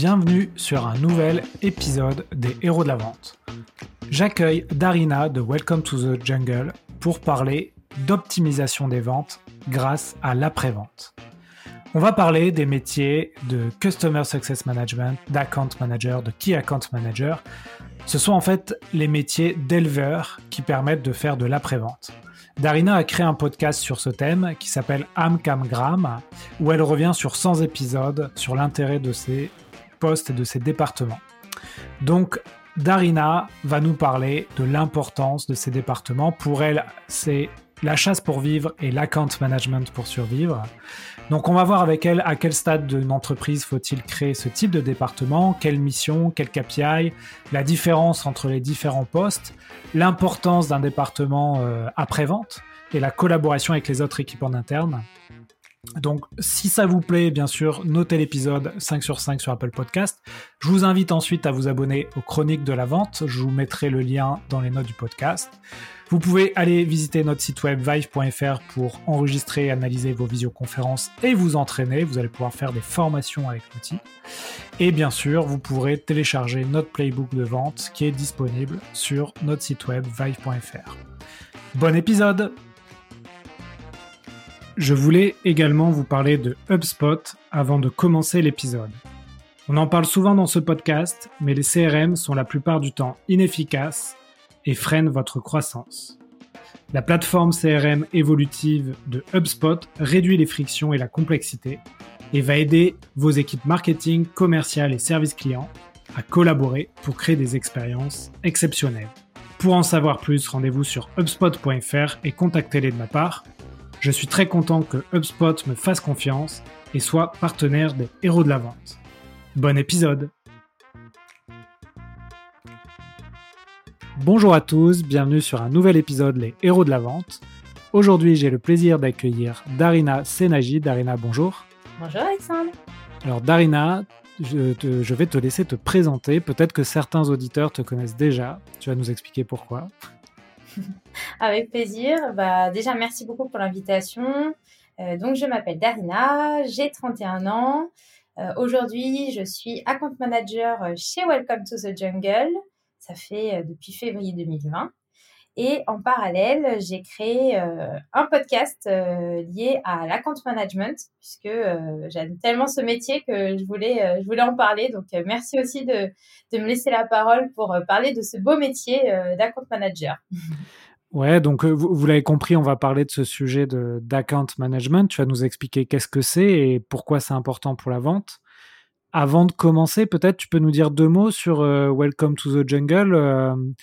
bienvenue sur un nouvel épisode des Héros de la Vente. J'accueille Darina de Welcome to the Jungle pour parler d'optimisation des ventes grâce à l'après-vente. On va parler des métiers de Customer Success Management, d'Account Manager, de Key Account Manager. Ce sont en fait les métiers d'éleveurs qui permettent de faire de l'après-vente. Darina a créé un podcast sur ce thème qui s'appelle Amcamgram, où elle revient sur 100 épisodes sur l'intérêt de ces de ces départements. Donc, Darina va nous parler de l'importance de ces départements. Pour elle, c'est la chasse pour vivre et l'account management pour survivre. Donc on va voir avec elle à quel stade d'une entreprise faut-il créer ce type de département, quelle mission, quel KPI, la différence entre les différents postes, l'importance d'un département euh, après-vente et la collaboration avec les autres équipes en interne. Donc, si ça vous plaît, bien sûr, notez l'épisode 5 sur 5 sur Apple Podcast. Je vous invite ensuite à vous abonner aux chroniques de la vente. Je vous mettrai le lien dans les notes du podcast. Vous pouvez aller visiter notre site web vive.fr pour enregistrer et analyser vos visioconférences et vous entraîner. Vous allez pouvoir faire des formations avec l'outil. Et bien sûr, vous pourrez télécharger notre playbook de vente qui est disponible sur notre site web vive.fr. Bon épisode je voulais également vous parler de HubSpot avant de commencer l'épisode. On en parle souvent dans ce podcast, mais les CRM sont la plupart du temps inefficaces et freinent votre croissance. La plateforme CRM évolutive de HubSpot réduit les frictions et la complexité et va aider vos équipes marketing, commerciales et services clients à collaborer pour créer des expériences exceptionnelles. Pour en savoir plus, rendez-vous sur hubspot.fr et contactez-les de ma part je suis très content que HubSpot me fasse confiance et soit partenaire des héros de la vente. Bon épisode Bonjour à tous, bienvenue sur un nouvel épisode Les héros de la vente. Aujourd'hui j'ai le plaisir d'accueillir Darina Senagi. Darina, bonjour. Bonjour Alexandre. Alors Darina, je, je, vais te laisser te présenter. Peut-être que certains auditeurs te connaissent déjà. Tu vas nous expliquer pourquoi. Avec plaisir. Bah, déjà, merci beaucoup pour l'invitation. Euh, donc, je m'appelle Darina, j'ai 31 ans. Euh, aujourd'hui, je suis account manager chez Welcome to the Jungle. Ça fait euh, depuis février 2020. Et en parallèle, j'ai créé un podcast lié à l'account management, puisque j'aime tellement ce métier que je voulais, je voulais en parler. Donc, merci aussi de, de, me laisser la parole pour parler de ce beau métier d'account manager. Ouais, donc vous, vous l'avez compris, on va parler de ce sujet d'account management. Tu vas nous expliquer qu'est-ce que c'est et pourquoi c'est important pour la vente. Avant de commencer, peut-être tu peux nous dire deux mots sur Welcome to the Jungle.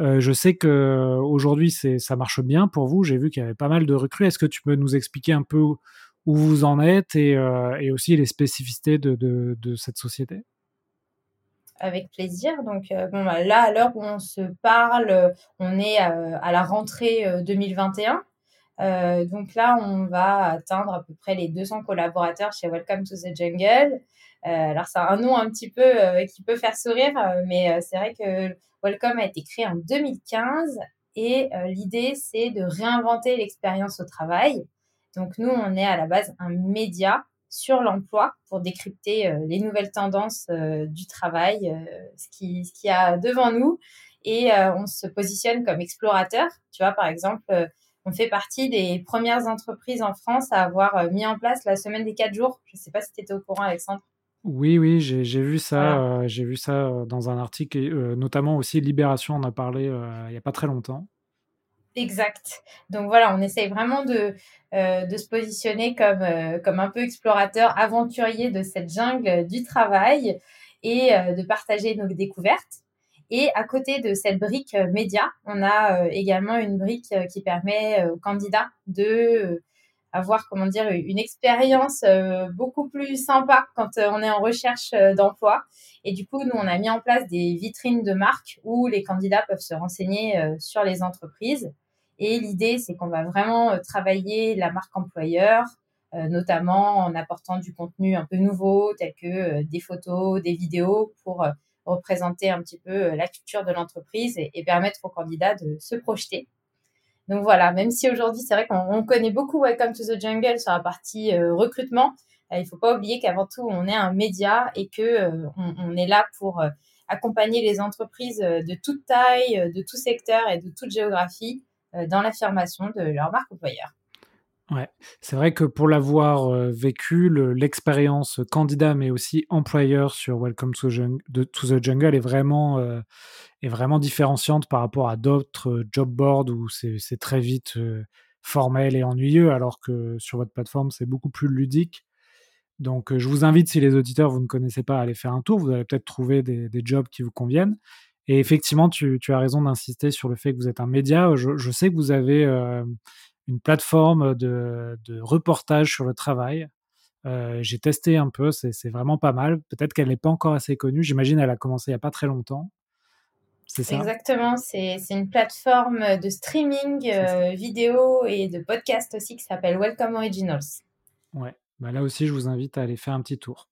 Euh, je sais que aujourd'hui ça marche bien pour vous. J'ai vu qu'il y avait pas mal de recrues. Est-ce que tu peux nous expliquer un peu où, vous en êtes et, et aussi les spécificités de, cette société? Avec plaisir. Donc, euh, bon, bah, là, à l'heure où on se parle, on est euh, à, la rentrée 2021. Euh, donc là, on va atteindre à peu près les 200 collaborateurs chez Welcome to the Jungle. Alors, c'est un nom un petit peu qui peut faire sourire, mais c'est vrai que Welcome a été créé en 2015 et l'idée, c'est de réinventer l'expérience au travail. Donc, nous, on est à la base un média sur l'emploi pour décrypter euh, les nouvelles tendances euh, du travail, euh, ce qui ce qu'il y a devant nous. Et on se positionne comme explorateur. Tu vois, par exemple, on fait partie des premières entreprises en France à avoir mis en place la semaine des quatre jours. Je ne sais pas si tu étais au courant, Alexandre. Oui, oui, j'ai vu ça. j'ai vu ça dans un article, et, notamment aussi Libération en a parlé il n'y a pas très longtemps. Exact. Donc voilà, on essaye vraiment de, euh, de se positionner comme, euh, comme un peu explorateur, aventurier de cette jungle du travail et euh, de partager nos découvertes. Et à côté de cette brique média, on a également une brique qui permet aux candidats de avoir comment dire une expérience beaucoup plus sympa quand on est en recherche d'emploi. Et du coup, nous on a mis en place des vitrines de marques où les candidats peuvent se renseigner sur les entreprises et l'idée, c'est qu'on va vraiment euh, travailler la marque employeur, euh, notamment en apportant du contenu un peu nouveau, tel que euh, des photos, des vidéos, pour représenter un petit peu la culture de l'entreprise et, permettre aux candidats de se projeter. Donc voilà, même si aujourd'hui, c'est vrai qu'on connaît beaucoup Welcome to the Jungle sur la partie recrutement, il ne faut pas oublier qu'avant tout, on est un média et que on, est là pour accompagner les entreprises de toute taille, de tout secteur et de toute géographie dans l'affirmation de leur marque employeur. Ouais, c'est vrai que pour l'avoir vécu, l'expérience candidat mais aussi employeur sur Welcome to, the Jungle est vraiment, est vraiment différenciante par rapport à d'autres job boards où c'est très vite formel et ennuyeux, alors que sur votre plateforme, c'est beaucoup plus ludique. Donc, je vous invite, si les auditeurs, vous ne connaissez pas, à aller faire un tour. Vous allez peut-être trouver des, jobs qui vous conviennent. Et effectivement, tu, as raison d'insister sur le fait que vous êtes un média. Je, sais que vous avez une plateforme de, reportage sur le travail. Euh, j'ai testé un peu, c'est vraiment pas mal. Peut-être qu'elle n'est pas encore assez connue. J'imagine qu'elle a commencé il n'y a pas très longtemps. C'est ça? Exactement, c'est une plateforme de streaming euh, vidéo et de podcast aussi qui s'appelle Welcome Originals. Ouais, bah là aussi je vous invite à aller faire un petit tour.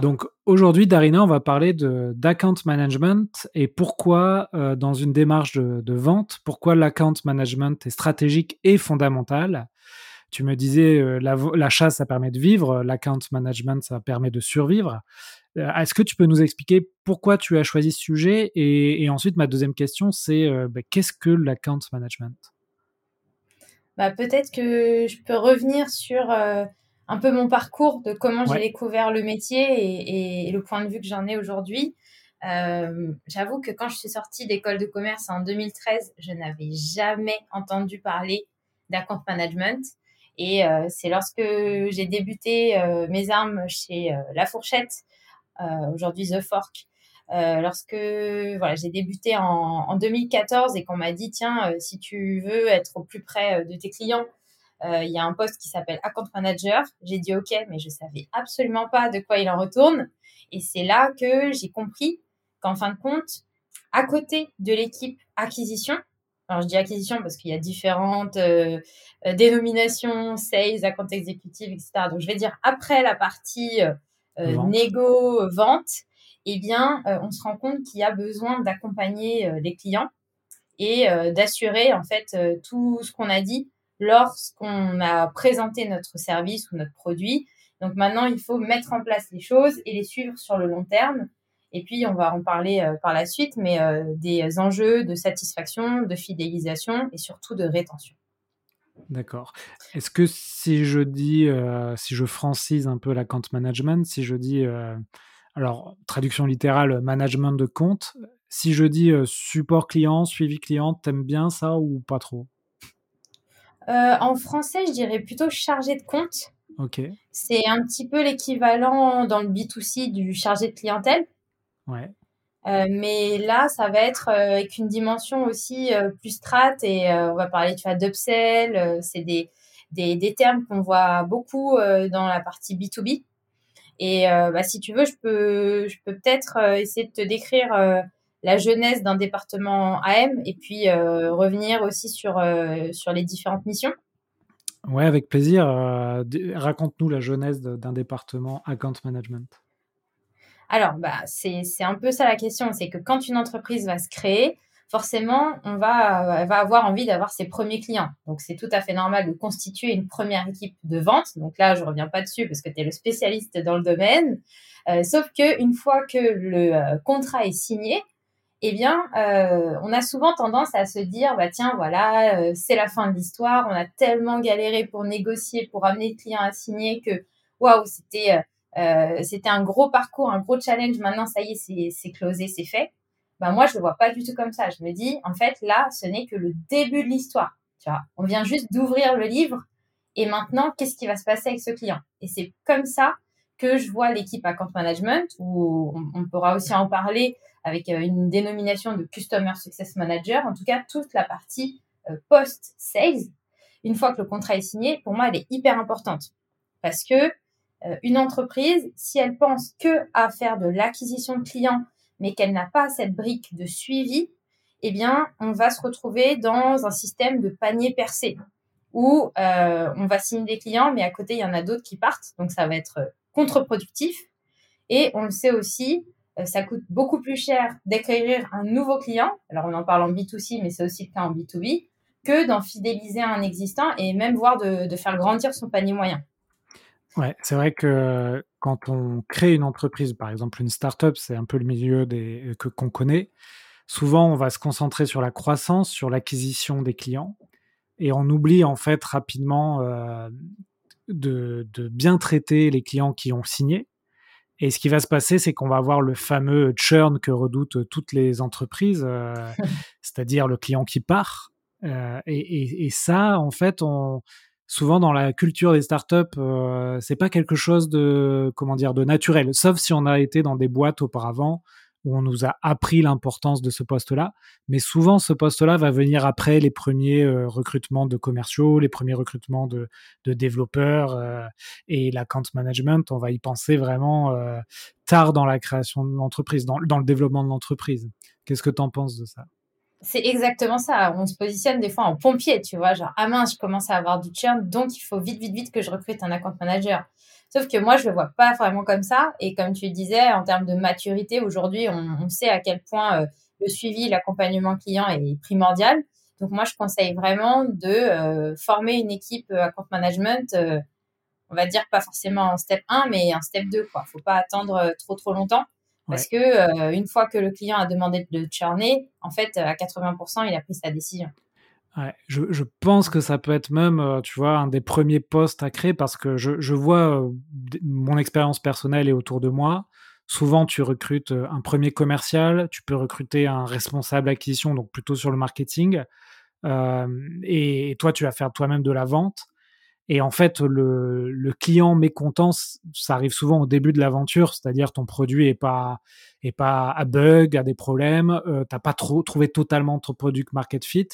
Donc aujourd'hui, Darina, on va parler d'account management et pourquoi, euh, dans une démarche de, vente, pourquoi l'account management est stratégique et fondamental. Tu me disais, euh, l'achat, ça permet de vivre, l'account management, ça permet de survivre. Euh, est-ce que tu peux nous expliquer pourquoi tu as choisi ce sujet et, ensuite, ma deuxième question, c'est bah, qu'est-ce que l'account management? Bah, Peut-être que je peux revenir sur un peu mon parcours de comment j'ai découvert le métier et, le point de vue que j'en ai aujourd'hui. Euh, j'avoue que quand je suis sortie d'école de commerce en 2013, je n'avais jamais entendu parler d'account management. Et euh, c'est lorsque j'ai débuté euh, mes armes chez La Fourchette, aujourd'hui The Fork, lorsque voilà, j'ai débuté en, en, 2014 et qu'on m'a dit tiens, si tu veux être au plus près de tes clients, il y a un poste qui s'appelle account manager. J'ai dit OK, mais je savais absolument pas de quoi il en retourne. Et c'est là que j'ai compris qu'en fin de compte, à côté de l'équipe acquisition, alors je dis acquisition parce qu'il y a différentes euh, euh, dénominations, sales, account exécutive, etc. Donc je vais dire après la partie négo, vente, eh bien on se rend compte qu'il y a besoin d'accompagner les clients et d'assurer en fait tout ce qu'on a dit lorsqu'on a présenté notre service ou notre produit. Donc maintenant, il faut mettre en place les choses et les suivre sur le long terme. Et puis, on va en parler euh, par la suite, mais euh, des enjeux de satisfaction, de fidélisation et surtout de rétention. D'accord. Est-ce que si je dis, euh, si je francise un peu la compte management, si je dis, alors traduction littérale, management de compte, si je dis support client, suivi client, t'aimes bien ça ou pas trop? En français, je dirais plutôt chargé de compte. Ok. C'est un petit peu l'équivalent dans le B2C du chargé de clientèle. Ouais. Euh, mais là, ça va être euh, avec une dimension aussi plus strat et on va parler tu vois, d'upsell. c'est des, des, des, termes qu'on voit beaucoup dans la partie B2B. Et bah, si tu veux, je peux, je peux peut-être essayer de te décrire la jeunesse d'un département AM et puis euh, revenir aussi sur, euh, sur les différentes missions. Ouais, avec plaisir. Euh, raconte-nous la jeunesse d'un département account management. Alors, bah, c'est un peu ça la question. C'est que quand une entreprise va se créer, forcément, on va, va avoir envie d'avoir ses premiers clients. Donc, c'est tout à fait normal de constituer une première équipe de vente. Donc là, je ne reviens pas dessus parce que tu es le spécialiste dans le domaine. sauf qu'une fois que le contrat est signé, eh bien, euh, on a souvent tendance à se dire, bah tiens, voilà, euh, c'est la fin de l'histoire, on a tellement galéré pour négocier, pour amener le client à signer que, waouh, c'était euh, c'était un gros parcours, un gros challenge. Maintenant, ça y est, c'est closé, c'est fait. Bah moi, je le vois pas du tout comme ça. Je me dis, en fait, là, ce n'est que le début de l'histoire. Tu vois, on vient juste d'ouvrir le livre et maintenant, qu'est-ce qui va se passer avec ce client? Et c'est comme ça que je vois l'équipe account management, où on pourra aussi en parler avec euh, une dénomination de Customer Success Manager, en tout cas toute la partie euh, post-sales, une fois que le contrat est signé, pour moi, elle est hyper importante. Parce que euh, une entreprise, si elle pense que à faire de l'acquisition de clients, mais qu'elle n'a pas cette brique de suivi, eh bien, on va se retrouver dans un système de panier percé où on va signer des clients, mais à côté, il y en a d'autres qui partent. Donc, ça va être contre-productif. Et on le sait aussi, ça coûte beaucoup plus cher d'accueillir un nouveau client. Alors, on en parle en B2C, mais c'est aussi le cas en B2B. que d'en fidéliser un existant et même voir de, faire grandir son panier moyen. Ouais, c'est vrai que quand on crée une entreprise, par exemple une startup, c'est un peu le milieu des, que qu'on connaît. Souvent, on va se concentrer sur la croissance, sur l'acquisition des clients, et on oublie en fait rapidement euh, de, bien traiter les clients qui ont signé. Et ce qui va se passer, c'est qu'on va avoir le fameux churn que redoutent toutes les entreprises, euh, c'est-à-dire le client qui part. Euh, et, ça, en fait, on, souvent dans la culture des startups, euh, c'est pas quelque chose de comment dire de naturel, sauf si on a été dans des boîtes auparavant on nous a appris l'importance de ce poste-là. Mais souvent, ce poste-là va venir après les premiers euh, recrutements de commerciaux, les premiers recrutements de, développeurs euh, et l'account management. On va y penser vraiment euh, tard dans la création de l'entreprise, dans, dans le développement de l'entreprise. Qu'est-ce que tu en penses de ça? C'est exactement ça. On se positionne des fois en pompier, tu vois, genre, ah mince, je commence à avoir du churn, donc il faut vite, vite, vite que je recrute un account manager. Sauf que moi, je le vois pas vraiment comme ça. Et comme tu disais, en termes de maturité, aujourd'hui, on, sait à quel point euh, le suivi, l'accompagnement client est primordial. Donc moi, je conseille vraiment de euh, former une équipe euh, account management, on va dire pas forcément en step 1, mais en step 2. Quoi. faut pas attendre trop trop longtemps. Parce que une fois que le client a demandé de churner, en fait, à 80%, il a pris sa décision je, pense que ça peut être même, euh, tu vois, un des premiers postes à créer parce que je, vois euh, mon expérience personnelle et autour de moi. Souvent, tu recrutes euh, un premier commercial, tu peux recruter un responsable acquisition, donc plutôt sur le marketing. et, toi, tu vas faire toi-même de la vente. Et en fait, le, client mécontent, ça arrive souvent au début de l'aventure, c'est-à-dire ton produit est pas est pas à bug, a des problèmes, tu t'as pas trop trouvé totalement ton product market fit.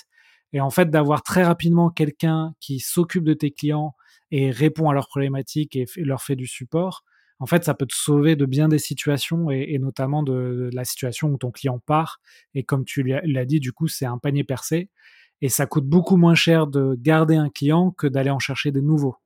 Et en fait, d'avoir très rapidement quelqu'un qui s'occupe de tes clients et répond à leurs problématiques et leur fait du support, en fait, ça peut te sauver de bien des situations et, notamment de, la situation où ton client part. Et comme tu l'as dit, du coup, c'est un panier percé et ça coûte beaucoup moins cher de garder un client que d'aller en chercher des nouveaux.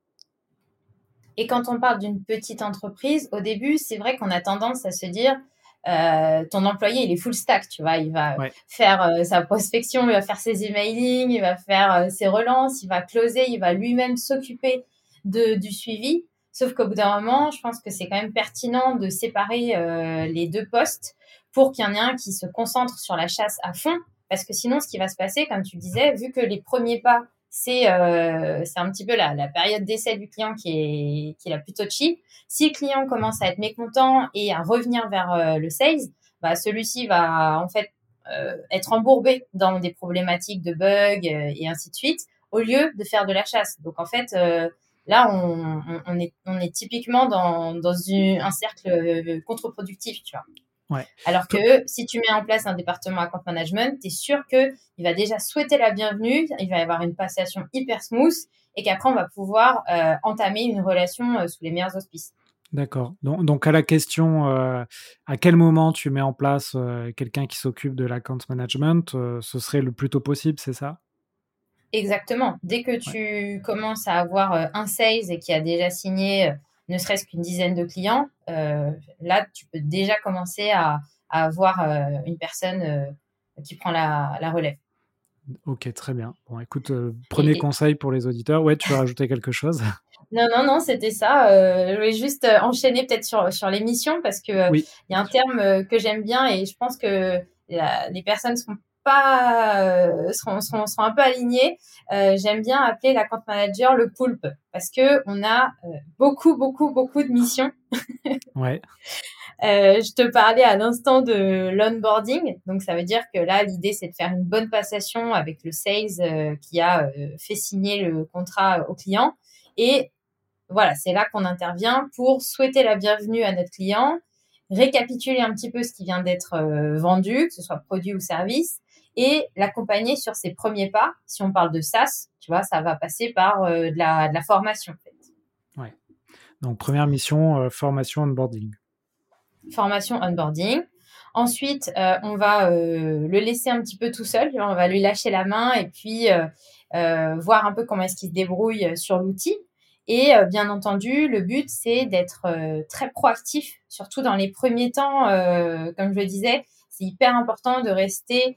Et quand on parle d'une petite entreprise, au début, c'est vrai qu'on a tendance à se dire, euh, ton employé, il est full stack, tu vois. Il va faire euh, sa prospection, il va faire ses emailing, il va faire euh, ses relances, il va closer, il va lui-même s'occuper de, du suivi. Sauf qu'au bout d'un moment, je pense que c'est quand même pertinent de séparer les deux postes pour qu'il y en ait un qui se concentre sur la chasse à fond. Parce que sinon, ce qui va se passer, comme tu disais, vu que les premiers pas c'est euh, un petit peu la, la période d'essai du client qui est, qui est la plus touchy. Si le client commence à être mécontent et à revenir vers euh, le sales, bah, celui-ci va en fait euh, être embourbé dans des problématiques de bugs euh, et ainsi de suite, au lieu de faire de la chasse. Donc en fait, euh, là, on, on, est, on est typiquement dans, dans un cercle contre-productif, tu vois. Alors que si tu mets en place un département account management, tu es sûr qu'il va déjà souhaiter la bienvenue, il va y avoir une passation hyper smooth et qu'après on va pouvoir euh, entamer une relation euh, sous les meilleurs auspices. D'accord. Donc, à la question, euh, à quel moment tu mets en place quelqu'un qui s'occupe de l'account management, ce serait le plus tôt possible, c'est ça? Exactement. Dès que tu commences à avoir un sales et qui a déjà signé ne serait-ce qu'une dizaine de clients, euh, là, tu peux déjà commencer à, avoir euh, une personne euh, qui prend la, relève. Ok, très bien. Bon, écoute, premier conseil pour les auditeurs. Ouais, tu veux rajouter quelque chose? Non, non, non, c'était ça. je voulais juste enchaîner peut-être sur, sur l'émission parce que il y a un terme que j'aime bien et je pense que les personnes sont pas euh, seront, un peu alignés. Euh, j'aime bien appeler la compte manager le poulpe parce que on a euh, beaucoup beaucoup beaucoup de missions. ouais. je te parlais à l'instant de l'onboarding, donc ça veut dire que là l'idée c'est de faire une bonne passation avec le sales qui a fait signer le contrat au client et voilà c'est là qu'on intervient pour souhaiter la bienvenue à notre client, récapituler un petit peu ce qui vient d'être vendu, que ce soit produit ou service, et l'accompagner sur ses premiers pas. Si on parle de SaaS, tu vois, ça va passer par euh, de, la, formation. En fait. Ouais. Donc, première mission, euh, formation onboarding. Formation onboarding. Ensuite, euh, on va le laisser un petit peu tout seul. On va lui lâcher la main et puis voir un peu comment est-ce qu'il se débrouille sur l'outil. Et bien entendu, le but, c'est d'être très proactif, surtout dans les premiers temps. comme je le disais, c'est hyper important de rester euh,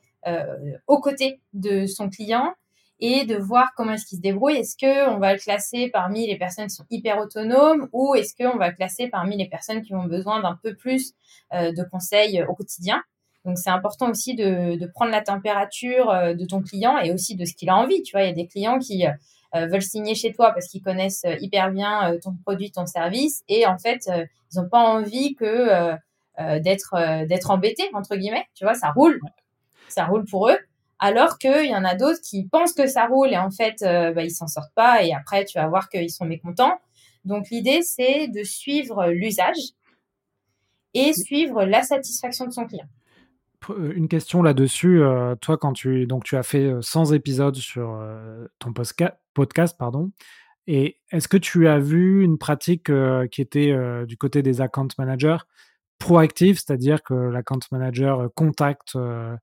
aux côtés de son client et de voir comment est-ce qu'il se débrouille. Est-ce qu'on va le classer parmi les personnes qui sont hyper autonomes ou est-ce qu'on va le classer parmi les personnes qui ont besoin d'un peu plus euh, de conseils au quotidien? Donc c'est important aussi de, de, prendre la température euh, de ton client et aussi de ce qu'il a envie. Tu vois, il y a des clients qui euh, veulent signer chez toi parce qu'ils connaissent hyper bien ton produit, ton service, et en fait ils n'ont pas envie que d'être d'être embêtés entre guillemets. Tu vois, ça roule, ça roule pour eux. Alors qu'il y en a d'autres qui pensent que ça roule et en fait, euh, bah, ils s'en sortent pas et après, tu vas voir qu'ils sont mécontents. Donc, l'idée, c'est de suivre l'usage et suivre la satisfaction de son client. Euh, une question là-dessus. Euh, toi, quand tu, donc, tu as fait 100 épisodes sur ton podcast, pardon, et est-ce que tu as vu une pratique qui était du côté des account managers proactive, c'est-à-dire que l'account manager contacte euh,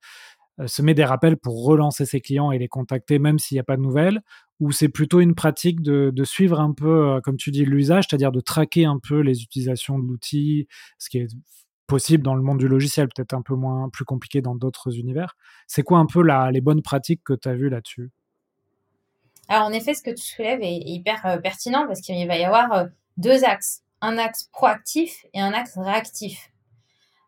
se met des rappels pour relancer ses clients et les contacter même s'il n'y a pas de nouvelles ou c'est plutôt une pratique de, suivre un peu, euh, comme tu dis, l'usage, c'est-à-dire de traquer un peu les utilisations de l'outil, ce qui est possible dans le monde du logiciel, peut-être un peu moins plus compliqué dans d'autres univers. C'est quoi un peu la, les bonnes pratiques que tu as vues là-dessus? Alors en effet, ce que tu soulèves est, hyper euh, pertinent parce qu'il va y avoir deux axes, un axe proactif et un axe réactif.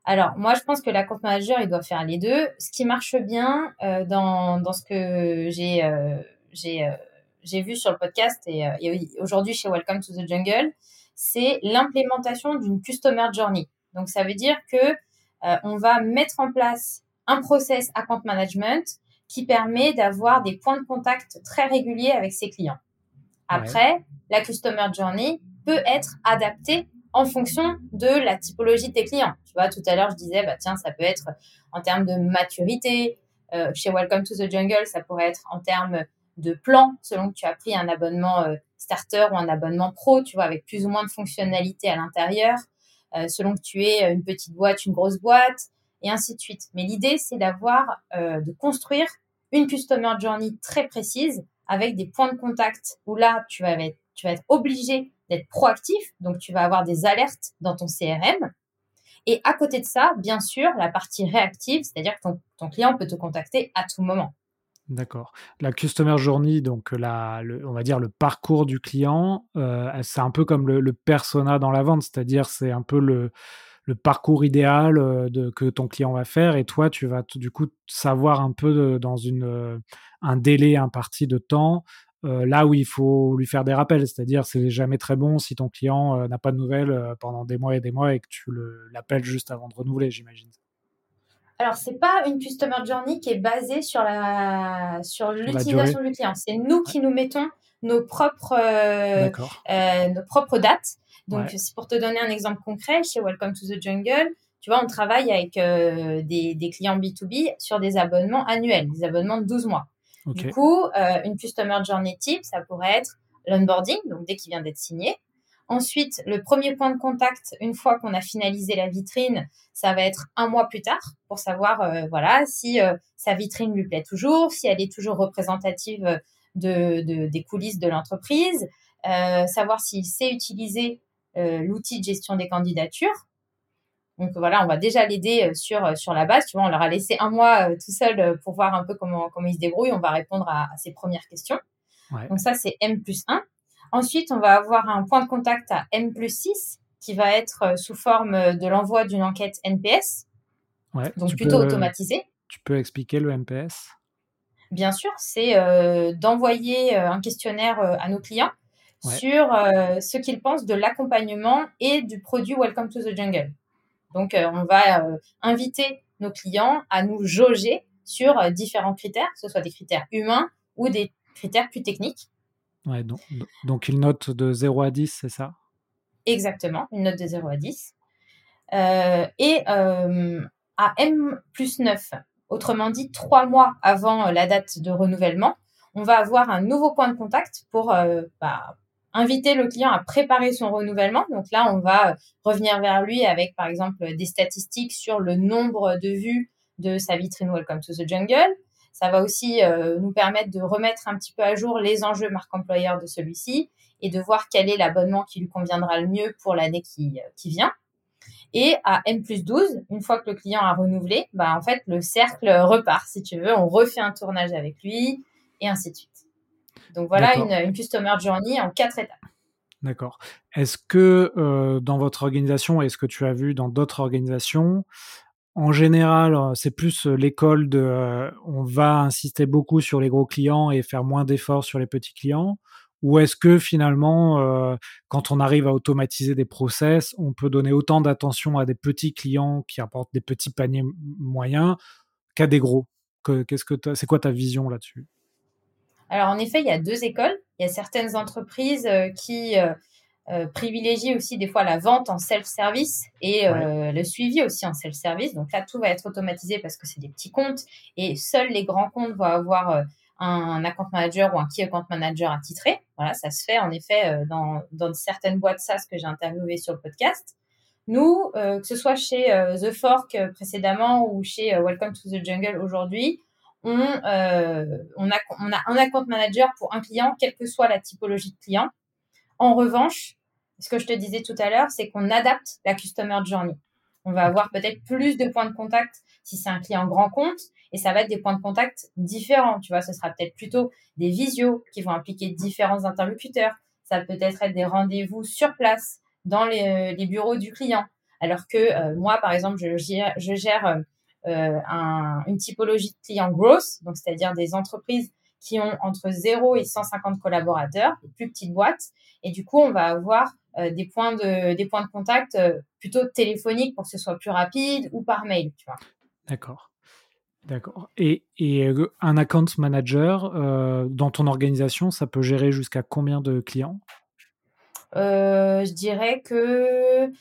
Alors, moi, je pense que la compte manager, il doit faire les deux. Ce qui marche bien euh, dans, dans ce que j'ai euh, j'ai euh, j'ai vu sur le podcast et, et aujourd'hui chez Welcome to the Jungle, c'est l'implémentation d'une customer journey. Donc, ça veut dire que on va mettre en place un process account management qui permet d'avoir des points de contact très réguliers avec ses clients. Après, la customer journey peut être adaptée en fonction de la typologie de tes clients. Tu vois, tout à l'heure, je disais, bah, tiens, ça peut être en termes de maturité. Euh, chez Welcome to the Jungle, ça pourrait être en termes de plan, selon que tu as pris un abonnement euh, starter ou un abonnement pro, tu vois, avec plus ou moins de fonctionnalités à l'intérieur, euh, selon que tu es une petite boîte, une grosse boîte, et ainsi de suite. Mais l'idée, c'est d'avoir, de construire une customer journey très précise avec des points de contact où là, tu vas être obligé d'être proactif. Donc, tu vas avoir des alertes dans ton CRM. Et à côté de ça, bien sûr, la partie réactive, c'est-à-dire que ton, client peut te contacter à tout moment. D'accord. La customer journey, donc la, on va dire le parcours du client, euh, c'est un peu comme le, persona dans la vente, c'est-à-dire c'est un peu le, parcours idéal euh, que ton client va faire et toi, tu vas du coup savoir un peu dans une, euh, un délai imparti de temps euh, là où il faut lui faire des rappels, c'est-à-dire c'est jamais très bon si ton client euh, n'a pas de nouvelles euh, pendant des mois et des mois et que tu l'appelles juste avant de renouveler, j'imagine. Alors c'est pas une customer journey qui est basée sur la sur l'utilisation du client. C'est nous qui nous mettons nos propres nos propres dates. Donc c'est pour te donner un exemple concret chez Welcome to the Jungle. Tu vois, on travaille avec des, des clients B2B sur des abonnements annuels, des abonnements de 12 mois. Du coup, euh, une Customer Journey type, ça pourrait être l'onboarding, donc dès qu'il vient d'être signé. Ensuite, le premier point de contact, une fois qu'on a finalisé la vitrine, ça va être un mois plus tard pour savoir, euh, voilà, si euh, sa vitrine lui plaît toujours, si elle est toujours représentative de, de des coulisses de l'entreprise, savoir s'il sait utiliser l'outil de gestion des candidatures. Donc voilà, on va déjà l'aider euh, sur, euh, sur la base. Tu vois, on leur a laissé un mois euh, tout seul pour voir un peu comment, comment ils se débrouillent. On va répondre à, ses premières questions. Donc ça, c'est M plus 1. Ensuite, on va avoir un point de contact à M plus 6 qui va être sous forme de l'envoi d'une enquête NPS. donc plutôt automatisé. Tu peux expliquer le NPS Bien sûr, c'est d'envoyer un questionnaire à nos clients sur ce qu'ils pensent de l'accompagnement et du produit Welcome to the Jungle. Donc, euh, on va euh, inviter nos clients à nous jauger sur euh, différents critères, que ce soit des critères humains ou des critères plus techniques. Ouais, donc, donc une note de 0 à 10, c'est ça? Exactement, une note de 0 à 10. et à M plus 9, autrement dit trois mois avant la date de renouvellement, on va avoir un nouveau point de contact pour, bah, inviter le client à préparer son renouvellement. Donc là, on va revenir vers lui avec, par exemple, des statistiques sur le nombre de vues de sa vitrine Welcome to the Jungle. Ça va aussi euh, nous permettre de remettre un petit peu à jour les enjeux marque employeur de celui-ci et de voir quel est l'abonnement qui lui conviendra le mieux pour l'année qui, euh, qui vient. Et à N plus 12, une fois que le client a renouvelé, bah, en fait, le cercle repart, si tu veux. On refait un tournage avec lui et ainsi de suite. Donc voilà une, customer journey en quatre étapes. D'accord. Est-ce que euh, dans votre organisation, est-ce que tu as vu dans d'autres organisations, en général, euh, c'est plus euh, l'école de on va insister beaucoup sur les gros clients et faire moins d'efforts sur les petits clients? Ou est-ce que finalement, quand on arrive à automatiser des process, on peut donner autant d'attention à des petits clients qui apportent des petits paniers moyens qu'à des gros? Qu'est-ce que c'est quoi ta vision là-dessus? Alors en effet, il y a deux écoles. Il y a certaines entreprises qui euh, privilégie aussi des fois la vente en self-service et euh, le suivi aussi en self-service. Donc là, tout va être automatisé parce que c'est des petits comptes et seuls les grands comptes vont avoir euh, un, account manager ou un key account manager attitré. Voilà, ça se fait en effet dans, dans certaines boîtes SaaS que j'ai interviewées sur le podcast. Nous, que ce soit chez The Fork précédemment ou chez Welcome to the Jungle aujourd'hui, on, on, a, on a un account manager pour un client, quelle que soit la typologie de client. En revanche, ce que je te disais tout à l'heure, c'est qu'on adapte la customer journey. On va avoir peut-être plus de points de contact si c'est un client grand compte et ça va être des points de contact différents. Tu vois, ce sera peut-être plutôt des visios qui vont impliquer différents interlocuteurs. Ça peut être des rendez-vous sur place dans les, bureaux du client. Alors que euh, moi, par exemple, je gère, je gère euh, une typologie de clients growth, donc c'est-à-dire des entreprises qui ont entre 0 et 150 collaborateurs, les plus petites boîtes. Et du coup, on va avoir euh, des points de des points de contact euh, plutôt téléphoniques pour que ce soit plus rapide ou par mail, tu vois. D'accord. D'accord. Et, et, un account manager dans ton organisation, ça peut gérer jusqu'à combien de clients? Je dirais que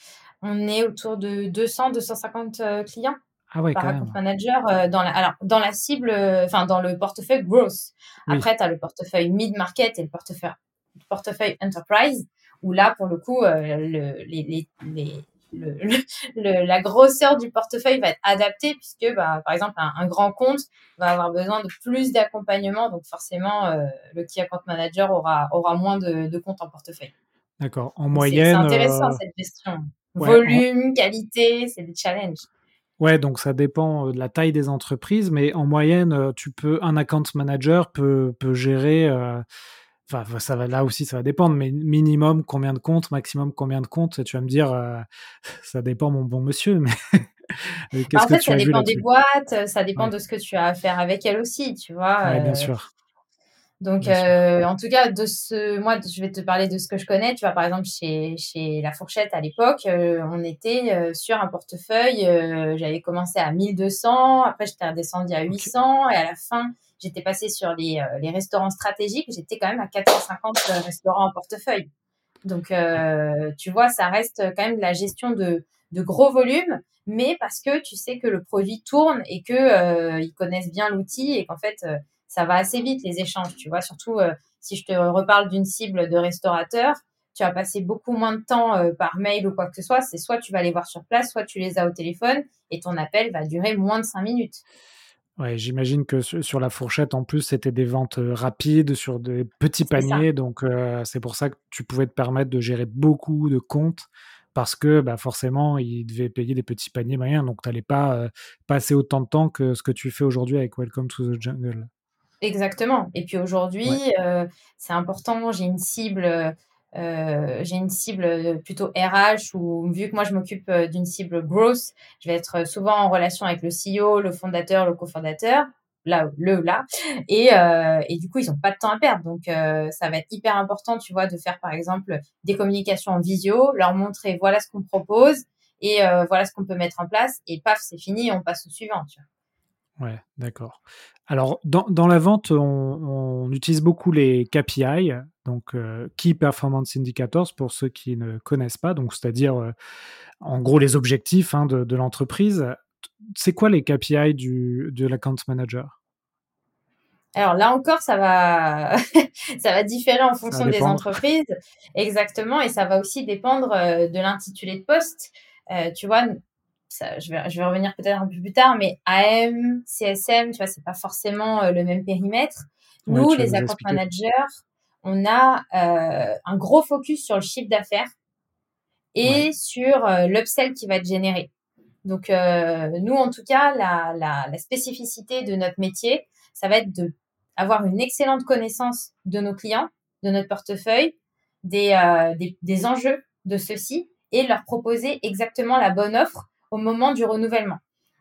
on est autour de 200-250 clients. Ah ouais, par account manager dans la alors dans la cible enfin dans le portefeuille growth. Après tu as le portefeuille mid market et le portefeuille portefeuille enterprise où là, pour le coup, euh, le, les, les, le, la grosseur du portefeuille va être adaptée puisque, bah, par exemple, un, grand compte va avoir besoin de plus d'accompagnement. Donc, forcément, euh, le key account manager aura, aura moins de, de comptes en portefeuille. D'accord. En moyenne. C'est intéressant euh, cette question. Volume, qualité, c'est des challenges. Ouais, donc ça dépend de la taille des entreprises, mais en moyenne, tu peux un account manager peut, peut gérer Enfin, ça va, là aussi, ça va dépendre, mais minimum combien de comptes, maximum combien de comptes, tu vas me dire, euh, ça dépend, mon bon monsieur. Mais en fait, ça dépend des boîtes, ça dépend de ce que tu as à faire avec elle aussi, tu vois. Ouais, bien euh. sûr. Donc, euh, en tout cas, de ce, moi, je vais te parler de ce que je connais. Tu vois, par exemple, chez, chez La Fourchette à l'époque, on était sur un portefeuille. J'avais commencé à 1200, après j'étais redescendu à 800, et à la fin, j'étais passée sur les, euh, les restaurants stratégiques, j'étais quand même à 450 euh, restaurants en portefeuille. Donc, euh, tu vois, ça reste quand même de la gestion de, de gros volumes, mais parce que tu sais que le produit tourne et que ils connaissent bien l'outil et qu'en fait, ça va assez vite les échanges. Tu vois, surtout si je te reparle d'une cible de restaurateur, tu vas passer beaucoup moins de temps par mail ou quoi que ce soit. C'est soit tu vas les voir sur place, soit tu les as au téléphone et ton appel va durer moins de cinq minutes. Ouais, j'imagine que sur la fourchette, en plus, c'était des ventes rapides sur des petits paniers. Donc, c'est pour ça que tu pouvais te permettre de gérer beaucoup de comptes parce que bah, forcément, ils devaient payer des petits paniers moyens. Donc, tu n'allais pas passer autant de temps que ce que tu fais aujourd'hui avec Welcome to the Jungle. Exactement. Et puis aujourd'hui, c'est important. J'ai une cible euh, j'ai une cible euh, plutôt RH ou vu que moi je m'occupe euh, d'une cible growth, je vais être souvent en relation avec le CEO, le fondateur, le cofondateur, là le là et, euh, et du coup ils ont pas de temps à perdre donc ça va être hyper important tu vois de faire par exemple des communications en visio, leur montrer voilà ce qu'on propose et voilà ce qu'on peut mettre en place et paf c'est fini on passe au suivant tu vois. Ouais, d'accord. Alors, dans, dans la vente, on, on, utilise beaucoup les KPI, donc euh, Key Performance Indicators pour ceux qui ne connaissent pas, donc c'est-à-dire euh, en gros les objectifs hein, de, de l'entreprise. C'est quoi les KPI du, de l'account manager? Alors là encore, ça va, ça va différer en fonction des entreprises, exactement, et ça va aussi dépendre euh, de l'intitulé de poste. tu vois, ça, je, vais, je vais revenir peut-être un peu plus tard, mais AM, CSM, tu vois, c'est pas forcément le même périmètre. Nous, les account managers, on a euh, un gros focus sur le chiffre d'affaires et sur euh, l'upsell qui va être généré. Donc, euh, nous, en tout cas, la, la, la, spécificité de notre métier, ça va être de avoir une excellente connaissance de nos clients, de notre portefeuille, des, euh, des, des enjeux de ceux-ci et leur proposer exactement la bonne offre au moment du renouvellement.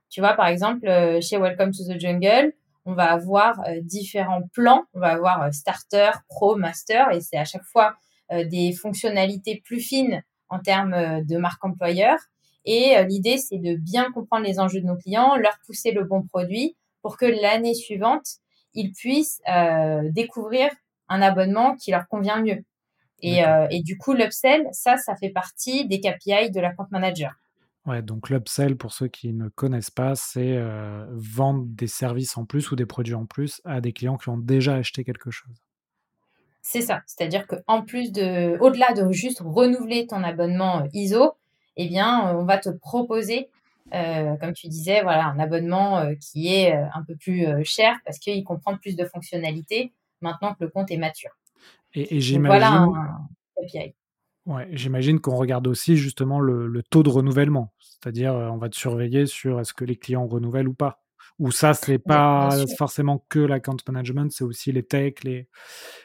Tu vois, par exemple, euh, chez Welcome to the Jungle, on va avoir euh, différents plans. On va avoir euh, starter, pro, master, et c'est à chaque fois des fonctionnalités plus fines en termes de marque employeur. Et l'idée, c'est de bien comprendre les enjeux de nos clients, leur pousser le bon produit pour que l'année suivante, ils puissent découvrir un abonnement qui leur convient mieux. Et, et du coup, l'upsell, ça, ça fait partie des KPI de la compte manager. Ouais, donc l'upsell, pour ceux qui ne connaissent pas, c'est euh, vendre des services en plus ou des produits en plus à des clients qui ont déjà acheté quelque chose. C'est ça. C'est-à-dire qu'en plus de, au-delà de juste renouveler ton abonnement ISO, eh bien, on va te proposer, euh, comme tu disais, voilà, un abonnement qui est un peu plus cher parce qu'il comprend plus de fonctionnalités maintenant que le compte est mature. Et, et j'imagine. Voilà un KPI. Ouais, j'imagine qu'on regarde aussi justement le, taux de renouvellement, c'est-à-dire on va te surveiller sur est-ce que les clients renouvellent ou pas. Ou ça, c'est pas forcément que l'account management, c'est aussi les techs, les,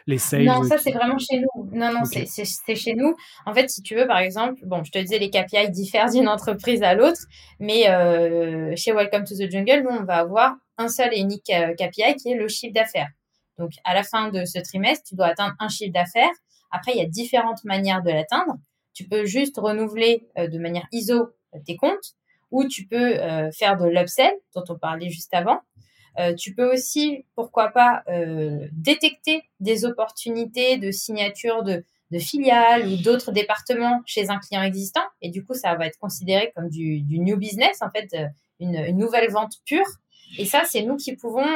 les sales. Non, ça, c'est vraiment chez nous. Non, non, c'est chez nous. En fait, si tu veux, par exemple, bon, je te disais, les KPI diffèrent d'une entreprise à l'autre, mais euh, chez Welcome to the Jungle, nous, on va avoir un seul et unique KPI qui est le chiffre d'affaires. Donc, à la fin de ce trimestre, tu dois atteindre un chiffre d'affaires après, il y a différentes manières de l'atteindre. Tu peux juste renouveler euh, de manière ISO tes comptes ou tu peux euh, faire de l'upsell dont on parlait juste avant. tu peux aussi, pourquoi pas, détecter des opportunités de signature de, de filiales ou d'autres départements chez un client existant. Et du coup, ça va être considéré comme du, new business, en fait, une, une, nouvelle vente pure. Et ça, c'est nous qui pouvons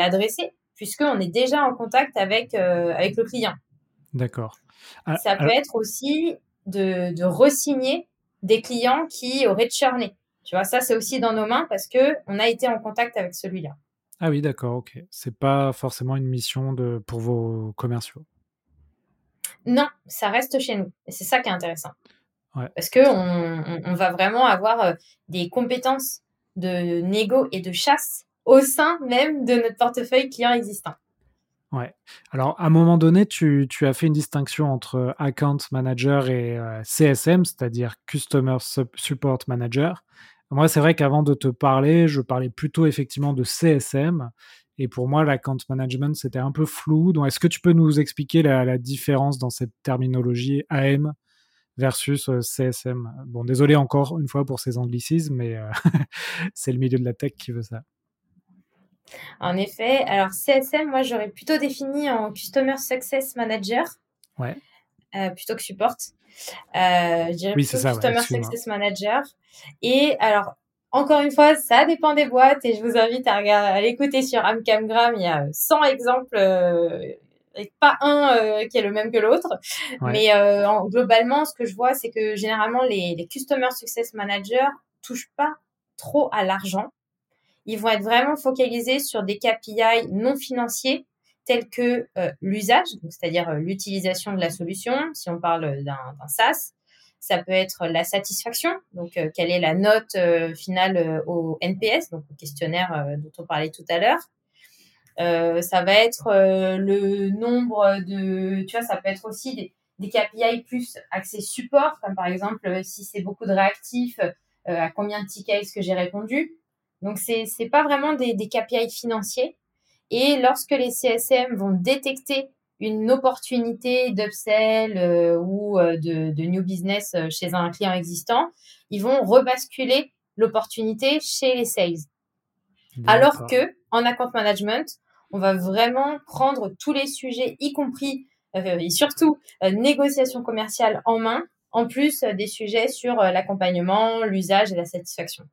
l'adresser puisqu'on est déjà en contact avec, avec le client. D'accord. Ah, ça peut être aussi de, de re-signer des clients qui auraient churné. Tu vois, ça, c'est aussi dans nos mains parce que on a été en contact avec celui-là. Ah oui, d'accord, ok. C'est pas forcément une mission de, pour vos commerciaux? Non, ça reste chez nous. Et c'est ça qui est intéressant. Parce que on, on, va vraiment avoir euh, des compétences de négo et de chasse au sein même de notre portefeuille client existant. Ouais. Alors, à un moment donné, tu, tu, as fait une distinction entre Account Manager et euh, CSM, c'est-à-dire Customer Support Manager. Moi, c'est vrai qu'avant de te parler, je parlais plutôt effectivement de CSM. Et pour moi, l'account management, c'était un peu flou. Donc, est-ce que tu peux nous expliquer la, la différence dans cette terminologie AM versus euh, CSM Bon, désolé encore une fois pour ces anglicismes, mais euh, c'est le milieu de la tech qui veut ça. En effet, alors CSM, moi j'aurais plutôt défini en Customer Success Manager. Ouais. Euh, plutôt que support. Euh, je dirais plutôt Customer Success Manager. Et alors, encore une fois, ça dépend des boîtes et je vous invite à, regarder, à l'écouter sur Amcamgram. Il y a 100 exemples euh, et pas un qui est le même que l'autre. Mais globalement, ce que je vois, c'est que généralement, les, les Customer Success Managers touchent pas trop à l'argent ils vont être vraiment focalisés sur des KPI non financiers tels que euh, l'usage, c'est-à-dire euh, l'utilisation de la solution, si on parle d'un SaaS. Ça peut être la satisfaction, donc euh, quelle est la note finale au NPS, donc au questionnaire dont on parlait tout à l'heure. ça va être le nombre de, tu vois, ça peut être aussi des, KPI plus accès support, comme par exemple si c'est beaucoup de réactifs, à combien de tickets est-ce que j'ai répondu. Donc, c'est n'est pas vraiment des, des KPI financiers. Et lorsque les CSM vont détecter une opportunité d'upsell euh, ou euh, de, de, new business euh, chez un client existant, ils vont rebasculer l'opportunité chez les sales. Alors que en account management, on va vraiment prendre tous les sujets, y compris et surtout négociation commerciale en main, en plus des sujets sur l'accompagnement, l'usage et la satisfaction.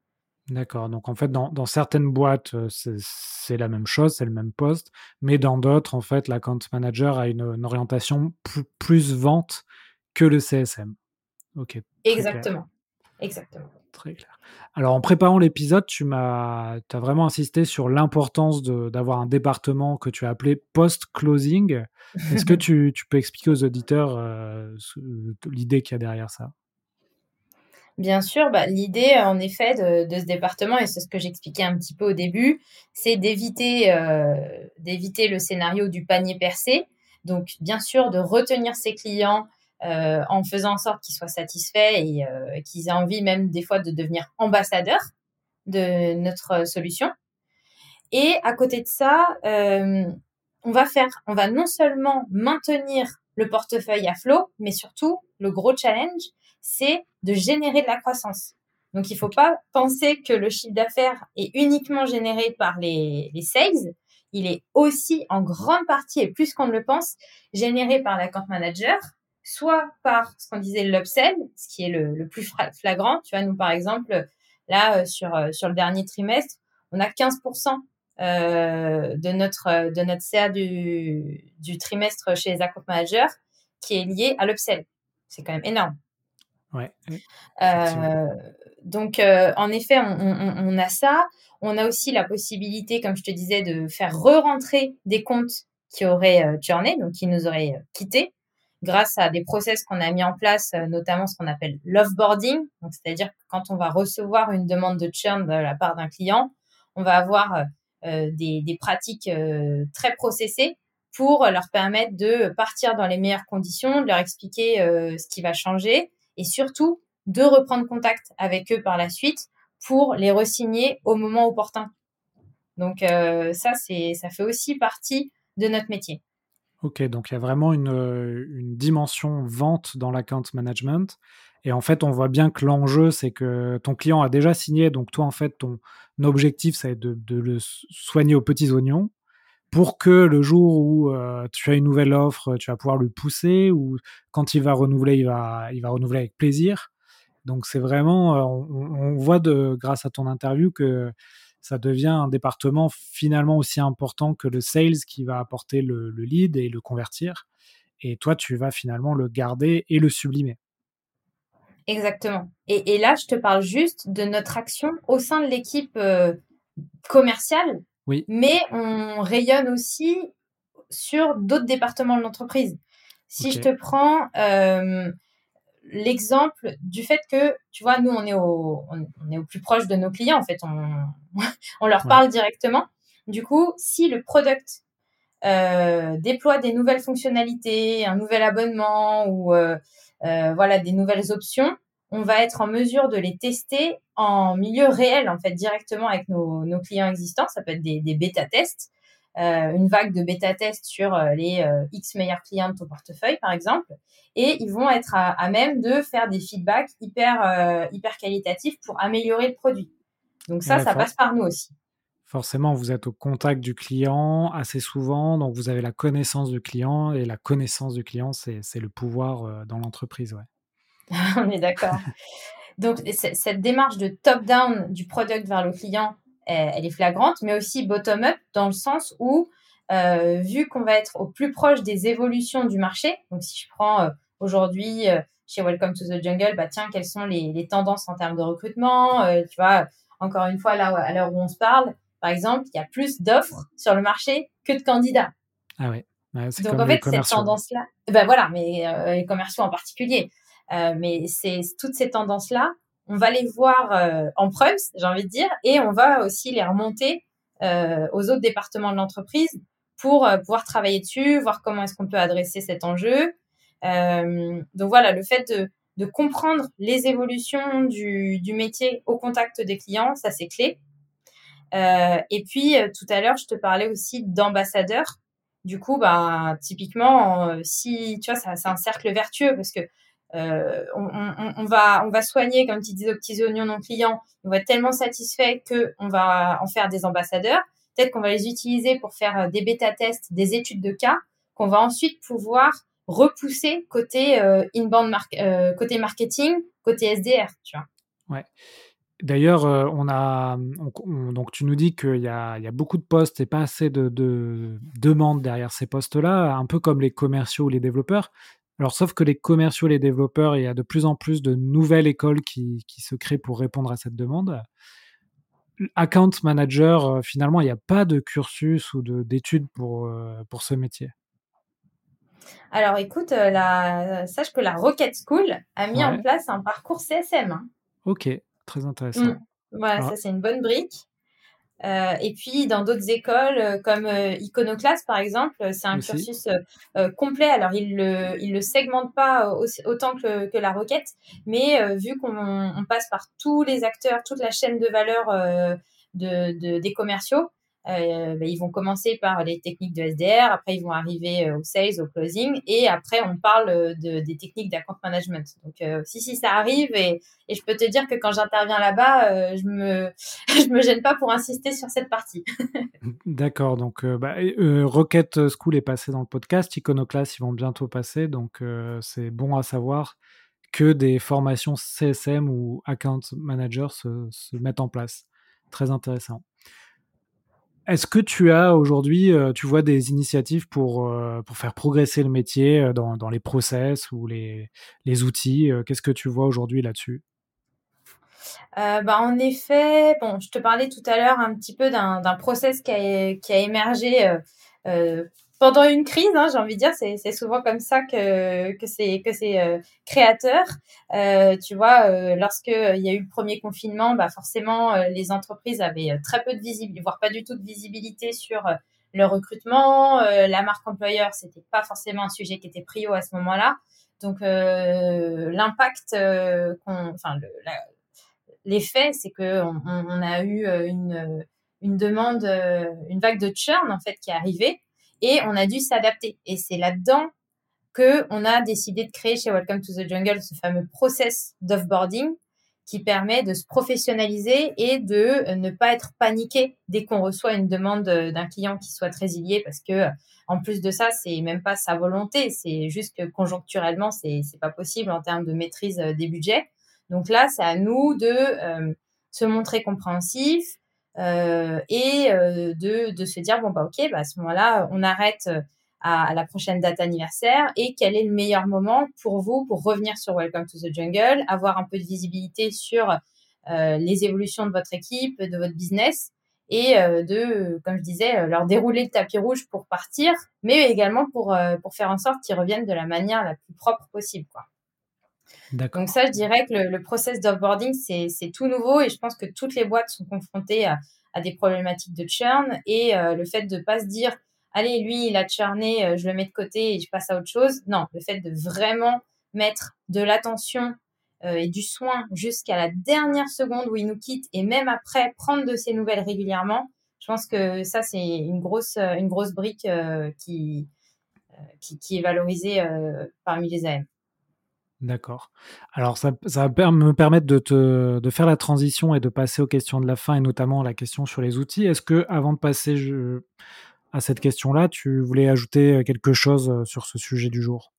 D'accord. Donc en fait, dans, certaines boîtes, euh, c'est la même chose, c'est le même poste, mais dans d'autres, en fait, l'account manager a une, orientation plus, vente que le CSM. Ok. Exactement. Exactement. Très clair. Alors en préparant l'épisode, tu m'as as vraiment insisté sur l'importance d'avoir un département que tu as appelé post-closing. Est-ce que tu, peux expliquer aux auditeurs euh, l'idée qu'il y a derrière ça? Bien sûr, bah, l'idée, en effet, de, de, ce département, et c'est ce que j'expliquais un petit peu au début, c'est d'éviter euh, d'éviter le scénario du panier percé. Donc, bien sûr, de retenir ses clients euh, en faisant en sorte qu'ils soient satisfaits et euh, qu'ils aient envie même des fois de devenir ambassadeurs de notre solution. Et à côté de ça, euh, on va faire, on va non seulement maintenir le portefeuille à flot, mais surtout, le gros challenge, c'est de générer de la croissance. Donc, il ne faut pas penser que le chiffre d'affaires est uniquement généré par les, les sales. Il est aussi en grande partie, et plus qu'on ne le pense, généré par l'account manager, soit par ce qu'on disait l'upsell, ce qui est le, le, plus flagrant. Tu vois, nous, par exemple, là, euh, sur, euh, sur le dernier trimestre, on a 15% euh, de notre de notre CA du, du trimestre chez les account managers qui est lié à l'upsell. C'est quand même énorme. Euh, donc, euh, en effet, on, a ça. On a aussi la possibilité, comme je te disais, de faire re-rentrer des comptes qui auraient euh, donc qui nous auraient euh, quittés, grâce à des process qu'on a mis en place, notamment ce qu'on appelle l'offboarding. C'est-à-dire que quand on va recevoir une demande de churn de la part d'un client, on va avoir des, des, pratiques très processées pour leur permettre de partir dans les meilleures conditions, de leur expliquer ce qui va changer et surtout de reprendre contact avec eux par la suite pour les resigner au moment opportun. Donc euh, ça, ça fait aussi partie de notre métier. Ok, donc il y a vraiment une, une dimension vente dans l'account management. Et en fait, on voit bien que l'enjeu, c'est que ton client a déjà signé, donc toi, en fait, ton objectif, c'est de, de, le soigner aux petits oignons pour que le jour où euh, tu as une nouvelle offre, tu vas pouvoir le pousser, ou quand il va renouveler, il va, il va renouveler avec plaisir. Donc c'est vraiment, euh, on, voit de, grâce à ton interview que ça devient un département finalement aussi important que le sales qui va apporter le, le lead et le convertir. Et toi, tu vas finalement le garder et le sublimer. Exactement. Et, et, là, je te parle juste de notre action au sein de l'équipe euh, commerciale. Oui. Mais on rayonne aussi sur d'autres départements de l'entreprise. Si okay. je te prends euh, l'exemple du fait que, tu vois, nous, on est, au, on est au plus proche de nos clients, en fait, on, on leur parle ouais. directement. Du coup, si le product euh, déploie des nouvelles fonctionnalités, un nouvel abonnement ou euh, euh, voilà des nouvelles options, on va être en mesure de les tester en milieu réel en fait directement avec nos, nos clients existants. Ça peut être des, des bêta tests, euh, une vague de bêta tests sur euh, les euh, X meilleurs clients de ton portefeuille par exemple, et ils vont être à, à même de faire des feedbacks hyper euh, hyper qualitatifs pour améliorer le produit. Donc ça, ouais, ça passe par nous aussi. Forcément, vous êtes au contact du client assez souvent, donc vous avez la connaissance du client, et la connaissance du client, c'est le pouvoir dans l'entreprise. Ouais. On est d'accord. donc, cette démarche de top-down du product vers le client, elle est flagrante, mais aussi bottom-up dans le sens où, euh, vu qu'on va être au plus proche des évolutions du marché, donc si je prends euh, aujourd'hui euh, chez Welcome to the Jungle, bah tiens, quelles sont les, les tendances en termes de recrutement Tu vois, encore une fois, là, à l'heure où on se parle, par exemple, il y a plus d'offres sur le marché que de candidats. Ah ouais. ouais Donc en fait, cette tendance-là, ben voilà, mais euh, les commerciaux en particulier, mais c'est toutes ces tendances-là, on va les voir euh, en preuve, j'ai envie de dire, et on va aussi les remonter euh, aux autres départements de l'entreprise pour euh, pouvoir travailler dessus, voir comment est-ce qu'on peut adresser cet enjeu. Euh, donc voilà, le fait de, de comprendre les évolutions du, du métier au contact des clients, ça c'est clé. Euh, et puis euh, tout à l'heure, je te parlais aussi d'ambassadeurs. Du coup, bah, typiquement, euh, si tu vois, c'est un cercle vertueux parce que euh, on, va on va soigner, comme tu disais, aux petits oignons non clients. On va être tellement satisfait que on va en faire des ambassadeurs. Peut-être qu'on va les utiliser pour faire des bêta tests, des études de cas, qu'on va ensuite pouvoir repousser côté euh, inbound euh, marketing, côté SDR, tu vois. Ouais. D'ailleurs, euh, on a, on, on, donc tu nous dis qu'il y y a beaucoup de postes et pas assez de, de demandes derrière ces postes-là, un peu comme les commerciaux ou les développeurs. Alors, sauf que les commerciaux les développeurs, il y a de plus en plus de nouvelles écoles qui, qui se créent pour répondre à cette demande. Account manager, euh, finalement, il n'y a pas de cursus ou d'études pour, euh, pour ce métier. Alors, écoute, la, sache que la Rocket School a mis ouais. en place un parcours CSM. Hein. Ok, très intéressant. Mmh. Voilà, ça c'est une bonne brique. Euh, et puis dans d'autres écoles euh, comme euh, Iconoclast par exemple, c'est un cursus complet. Alors il le il le segmente pas autant que, que la requête, mais vu qu'on on passe par tous les acteurs, toute la chaîne de valeur de, de, des commerciaux, euh, ben, ils vont commencer par les techniques de SDR, après ils vont arriver euh, au sales, au closing, et après on parle euh, de, des techniques d'account management. Donc si si ça arrive, et, et, je peux te dire que quand j'interviens là-bas, je me je me gêne pas pour insister sur cette partie. D'accord, donc bah, Rocket School est passé dans le podcast, Iconoclast ils vont bientôt passer, donc c'est bon à savoir que des formations CSM ou account manager se, se mettent en place. Très intéressant. Est-ce que tu as aujourd'hui, euh, tu vois des initiatives pour, euh, pour faire progresser le métier euh, dans, dans les process ou les, les outils Qu'est-ce que tu vois aujourd'hui là-dessus? Bah, en effet, bon, je te parlais tout à l'heure un petit peu d'un process qui a, qui a émergé pendant une crise, hein, j'ai envie de dire, c'est souvent comme ça que que c'est que c'est euh, créateur. Euh, tu vois, euh, lorsque il y a eu le premier confinement, bah forcément les entreprises avaient très peu de visibilité, voire pas du tout de visibilité sur le recrutement. la marque employeur, c'était pas forcément un sujet qui était prio à ce moment-là. Donc l'impact, enfin l'effet, c'est que on, on, a eu une une demande, une vague de churn en fait qui est arrivée et on a dû s'adapter. Et c'est là-dedans que on a décidé de créer chez Welcome to the Jungle ce fameux process d'offboarding qui permet de se professionnaliser et de ne pas être paniqué dès qu'on reçoit une demande d'un client qui soit très résilié parce que en plus de ça, c'est même pas sa volonté, c'est juste que conjoncturellement, c'est c'est pas possible en termes de maîtrise des budgets. Donc là, c'est à nous de euh, se montrer compréhensif, euh, et euh, de, de se dire bon bah ok bah à ce moment-là on arrête euh, à, la prochaine date anniversaire et quel est le meilleur moment pour vous pour revenir sur Welcome to the Jungle, avoir un peu de visibilité sur les évolutions de votre équipe, de votre business et de, comme je disais, leur dérouler le tapis rouge pour partir, mais également pour, pour faire en sorte qu'ils reviennent de la manière la plus propre possible. Quoi. Donc ça, je dirais que le, le process d'offboarding, c'est tout nouveau et je pense que toutes les boîtes sont confrontées à, des problématiques de churn et euh, le fait de pas se dire, allez, lui, il a churné, euh, je le mets de côté et je passe à autre chose. Non, le fait de vraiment mettre de l'attention euh, et du soin jusqu'à la dernière seconde où il nous quitte et même après prendre de ses nouvelles régulièrement, je pense que ça, c'est une grosse, brique qui, qui, est valorisée parmi les AM. D'accord. Alors, ça, ça, va me permettre de, te, de faire la transition et de passer aux questions de la fin, et notamment la question sur les outils. Est-ce que, avant de passer à cette question-là, tu voulais ajouter quelque chose euh, sur ce sujet du jour?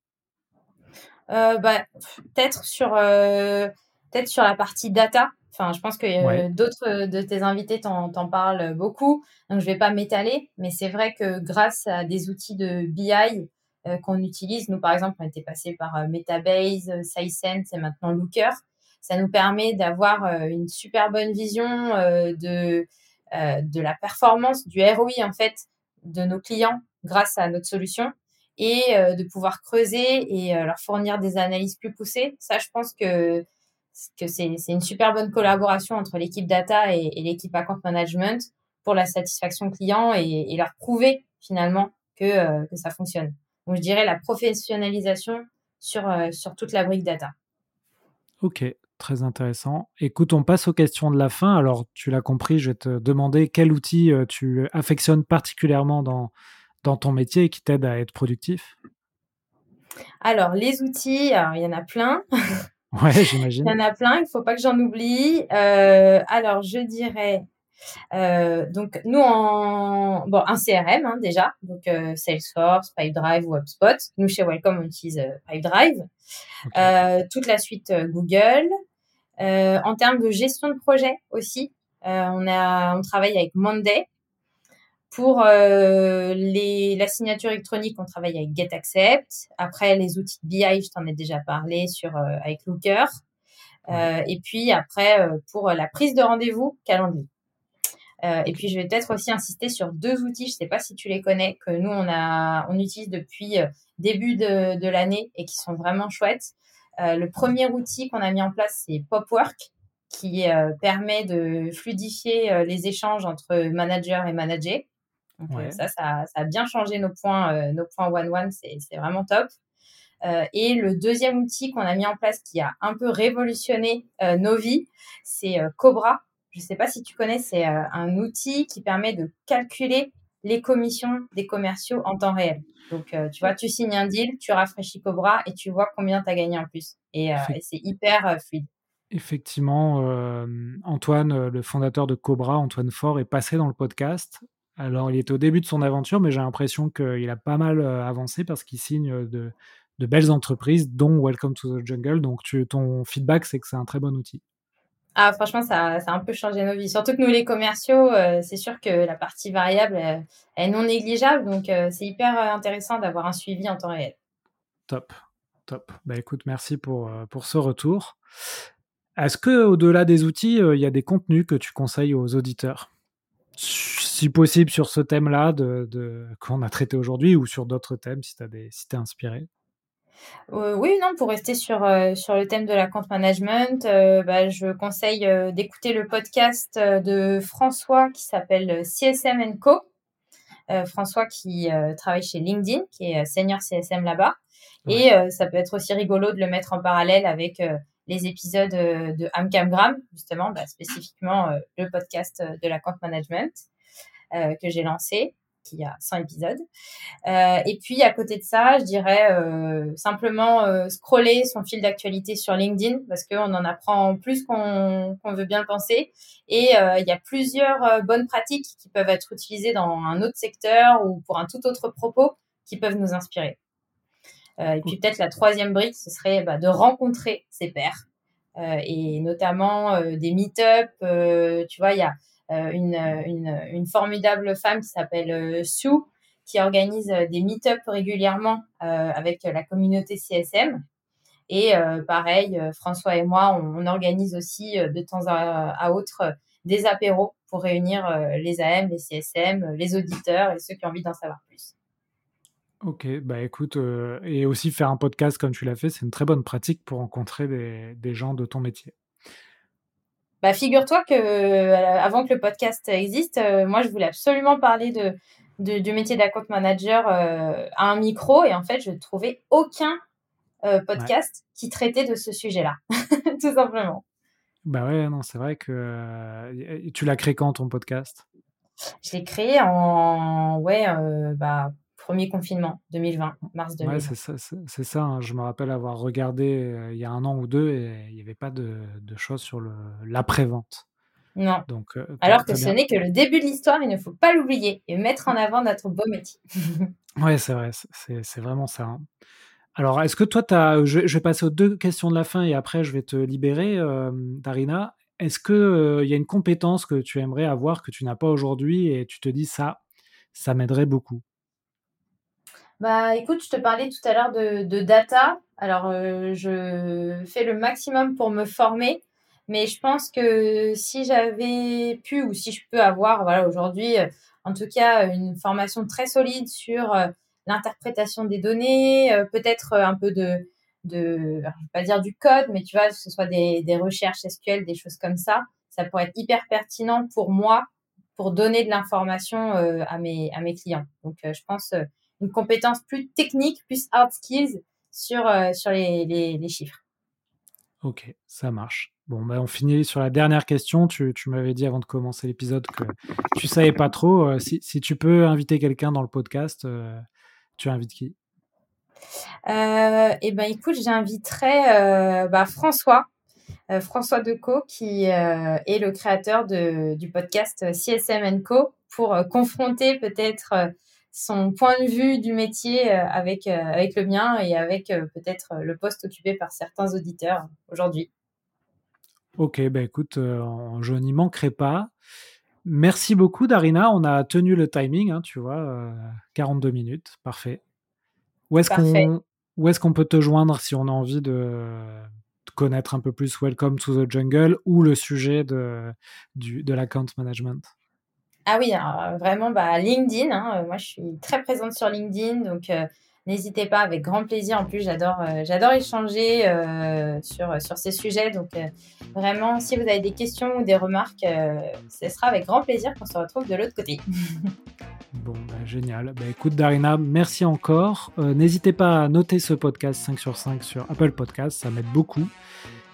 Euh, bah, Peut-être sur, euh, peut sur la partie data. Enfin, je pense que d'autres de tes invités t'en parlent beaucoup, donc je vais pas m'étaler, mais c'est vrai que grâce à des outils de BI, euh, qu'on utilise. Nous, par exemple, on était passé par euh, Metabase, euh, Sisense et maintenant Looker. Ça nous permet d'avoir une super bonne vision de, de la performance, du ROI en fait, de nos clients grâce à notre solution et de pouvoir creuser et leur fournir des analyses plus poussées. Ça, je pense que que c'est une super bonne collaboration entre l'équipe data et, l'équipe account management pour la satisfaction client et, leur prouver finalement que, que ça fonctionne. Donc, je dirais la professionnalisation sur, euh, sur toute la brique data. Ok, très intéressant. Écoute, on passe aux questions de la fin. Alors, tu l'as compris, je vais te demander quel outil euh, tu affectionnes particulièrement dans, dans ton métier et qui t'aide à être productif. Alors, les outils, il y en a plein. Ouais, j'imagine. il y en a plein, il ne faut pas que j'en oublie. Euh, alors, je dirais donc nous en bon un CRM hein, déjà, donc euh, Salesforce, Pipedrive ou HubSpot. Nous chez Welcome on utilise euh, Pipedrive. Euh, toute la suite euh, Google. en termes de gestion de projet aussi, on a on travaille avec Monday. Pour les, la signature électronique, on travaille avec GetAccept. Après, les outils de BI, je t'en ai déjà parlé sur avec Looker. et puis après, pour la prise de rendez-vous, Calendly. Euh, et puis, je vais peut-être aussi insister sur deux outils, je ne sais pas si tu les connais, que nous, on, a, on utilise depuis euh, début de, de l'année et qui sont vraiment chouettes. Euh, le premier outil qu'on a mis en place, c'est Popwork. qui permet de fluidifier les échanges entre manager et manager. Donc, ça, ça, a bien changé nos points, nos points one-one, c'est vraiment top. et le deuxième outil qu'on a mis en place qui a un peu révolutionné nos vies, c'est Cobra. Je ne sais pas si tu connais, c'est un outil qui permet de calculer les commissions des commerciaux en temps réel. Donc, euh, tu vois, tu signes un deal, tu rafraîchis Cobra et tu vois combien tu as gagné en plus. Et, euh, c'est hyper euh, fluide. Effectivement, Antoine, le fondateur de Cobra, Antoine Faure, est passé dans le podcast. Alors, il était au début de son aventure, mais j'ai l'impression qu'il a pas mal avancé parce qu'il signe de, belles entreprises, dont Welcome to the Jungle. Donc, ton feedback, c'est que c'est un très bon outil. Ah, franchement, ça, a un peu changé nos vies. Surtout que nous, les commerciaux, euh, c'est sûr que la partie variable est non négligeable. Donc, euh, c'est hyper euh, intéressant d'avoir un suivi en temps réel. Top, top. Bah, écoute, merci pour, ce retour. Est-ce que au-delà des outils, il y a des contenus que tu conseilles aux auditeurs? Si possible sur ce thème-là qu'on a traité aujourd'hui ou sur d'autres thèmes, si tu si es inspiré euh, oui, non, pour rester sur, euh, sur le thème de la compte management, euh, bah, je conseille d'écouter le podcast de François qui s'appelle CSM Co. François qui travaille chez LinkedIn, qui est senior CSM là-bas. Et ça peut être aussi rigolo de le mettre en parallèle avec les épisodes de Amcamgram, justement, bah, spécifiquement le podcast de la compte management que j'ai lancé qui a 100 épisodes. Euh, et puis à côté de ça, je dirais euh, simplement euh, scroller son fil d'actualité sur LinkedIn parce qu'on en apprend plus qu'on veut bien penser. Et il y a plusieurs bonnes pratiques qui peuvent être utilisées dans un autre secteur ou pour un tout autre propos qui peuvent nous inspirer. et puis peut-être la troisième brique, ce serait bah, de rencontrer ses pairs. et notamment des meet-up. tu vois, il y a une, une, formidable femme qui s'appelle euh, Sue, qui organise euh, des meet-up régulièrement avec la communauté CSM. Et pareil, François et moi, on, organise aussi de temps à, autre des apéros pour réunir les AM, les CSM, les auditeurs et ceux qui ont envie d'en savoir plus. Ok, bah écoute, et aussi faire un podcast comme tu l'as fait, c'est une très bonne pratique pour rencontrer des gens de ton métier. Bah, figure-toi que euh, avant que le podcast existe, euh, moi je voulais absolument parler de, du métier d'account manager euh, à un micro et en fait je ne trouvais aucun podcast qui traitait de ce sujet-là, tout simplement. Bah ouais, non, c'est vrai que tu l'as créé quand ton podcast? Je l'ai créé en ouais, bah, premier confinement 2020, mars 2020. Ouais, c'est ça. Hein. Je me rappelle avoir regardé euh, il y a un an ou deux et il n'y avait pas de, choses sur l'après-vente. Non. Donc, euh, Alors que ce n'est que le début de l'histoire, il ne faut pas l'oublier et mettre en avant notre beau métier. ouais, c'est vrai, c'est vraiment ça. Hein. Alors, est-ce que toi, as, je, vais passer aux deux questions de la fin et après, je vais te libérer, euh, Darina. Est-ce qu'il y a une compétence que tu aimerais avoir que tu n'as pas aujourd'hui et tu te dis ça, ça m'aiderait beaucoup? Bah, écoute, je te parlais tout à l'heure de, de, data. Alors, euh, je fais le maximum pour me former, mais je pense que si j'avais pu ou si je peux avoir, voilà, aujourd'hui, euh, en tout cas, une formation très solide sur euh, l'interprétation des données, peut-être un peu de, de, je vais pas dire du code, mais tu vois, que ce soit des, des recherches SQL, des choses comme ça, ça pourrait être hyper pertinent pour moi pour donner de l'information à mes à mes clients. Donc, je pense une compétence plus technique, plus hard skills sur, euh, sur les, les, chiffres. Ok, ça marche. Bon, bah, on finit sur la dernière question. Tu, tu m'avais dit avant de commencer l'épisode que tu savais pas trop. Euh, si, si, tu peux inviter quelqu'un dans le podcast, euh, tu invites qui? Eh ben, écoute, j'inviterai bah, François, François Decaux, qui est le créateur de, du podcast CSM Co, pour confronter peut-être son point de vue du métier euh, avec, euh, avec le mien et avec euh, peut-être le poste occupé par certains auditeurs aujourd'hui. Ok, bah écoute, je n'y manquerai pas. Merci beaucoup, Darina. On a tenu le timing, hein, tu vois, 42 minutes, parfait. Où est-ce qu'on est qu'on peut te joindre si on a envie de, connaître un peu plus? Welcome to the Jungle ou le sujet de, du, de l'account management? Ah oui, vraiment, bah, LinkedIn. Hein, euh, moi, je suis très présente sur LinkedIn. Donc, euh, n'hésitez pas, avec grand plaisir. En plus, j'adore, j'adore échanger sur, sur ces sujets. Donc, vraiment, si vous avez des questions ou des remarques, ce sera avec grand plaisir qu'on se retrouve de l'autre côté. Bon, bah, génial. Bah, écoute, Darina, merci encore. N'hésitez pas à noter ce podcast 5 sur 5 sur Apple Podcast, ça m'aide beaucoup.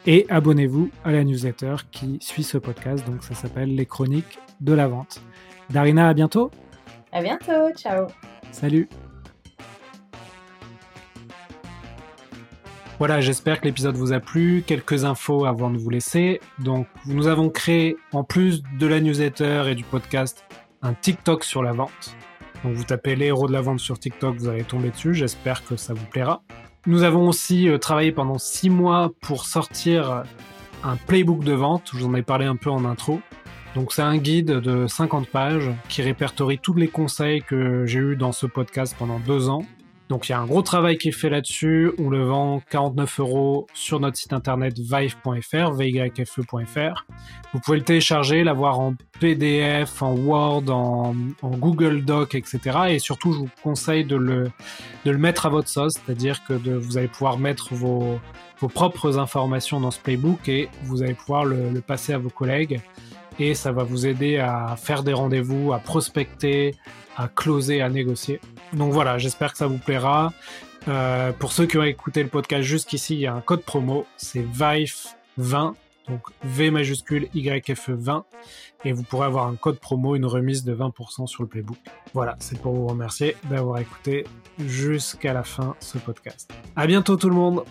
Et abonnez-vous à la newsletter qui suit ce podcast, donc ça s'appelle Les Chroniques de la Vente. Darina, à bientôt. À bientôt, ciao. Salut. Voilà, j'espère que l'épisode vous a plu. Quelques infos avant de vous laisser. Donc, nous avons créé, en plus de la newsletter et du podcast, un TikTok sur la vente. Donc, vous tapez les héros de la vente sur TikTok, vous allez tomber dessus. J'espère que ça vous plaira. Nous avons aussi euh, travaillé pendant six mois pour sortir un playbook de vente. Je vous en ai parlé un peu en intro. Donc c'est un guide de 50 pages qui répertorie tous les conseils que j'ai eus dans ce podcast pendant deux ans donc il y a un gros travail qui est fait là-dessus. On le vend 49 euros sur notre site internet vive.fr, vyfe.fr. Vous pouvez le télécharger, l'avoir en PDF, en Word, en, Google Doc, etc. Et surtout, je vous conseille de le, de le mettre à votre sauce, c'est-à-dire que vous allez pouvoir mettre vos, vos propres informations dans ce playbook et vous allez pouvoir le, le passer à vos collègues et ça va vous aider à faire des rendez-vous, à prospecter, à closer, à négocier. Donc voilà, j'espère que ça vous plaira. Euh, pour ceux qui ont écouté le podcast jusqu'ici, il y a un code promo, c'est VIFE20, donc V majuscule YFE 20, et vous pourrez avoir un code promo, une remise de 20% sur le playbook. Voilà, c'est pour vous remercier d'avoir écouté jusqu'à la fin ce podcast. À bientôt tout le monde!